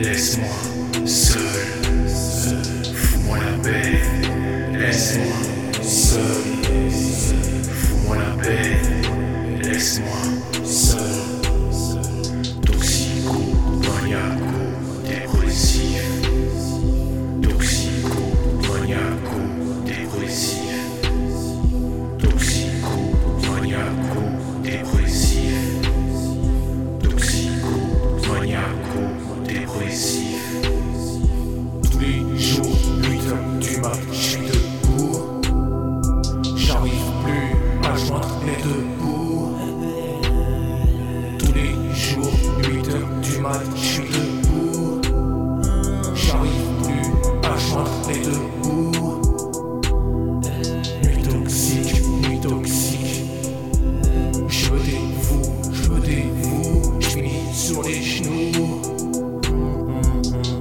Laisse-moi seul, fous-moi la paix, laisse-moi. Je debout. J'arrive plus à joindre les deux bouts. Nuit toxique, nuit toxique. Je dévoue, je me dévoue. Je finis sur les genoux.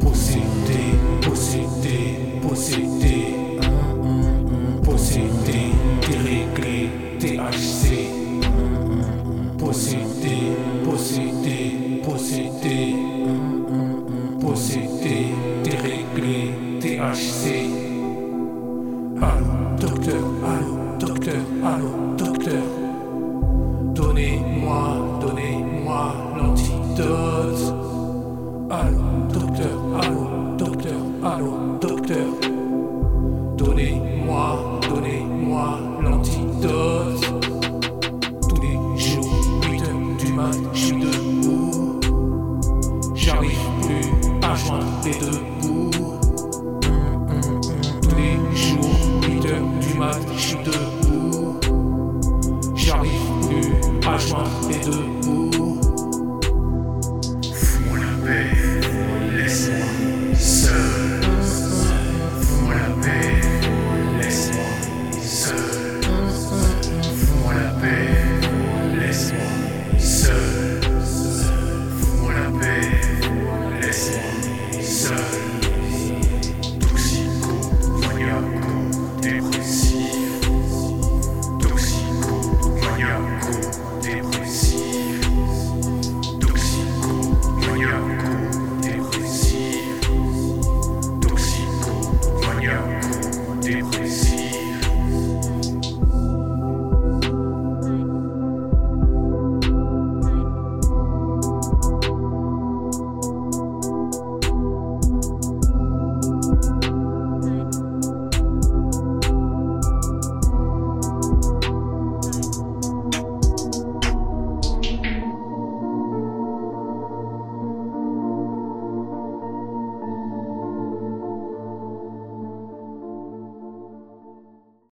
Possédé, possédé, possédé, possédé, déréglé, THC. Possédé, possédé, possédé, possédé, déréglé, THC. Allô, docteur, allô, docteur, allô, docteur. Donnez-moi, donnez-moi l'antidote. game.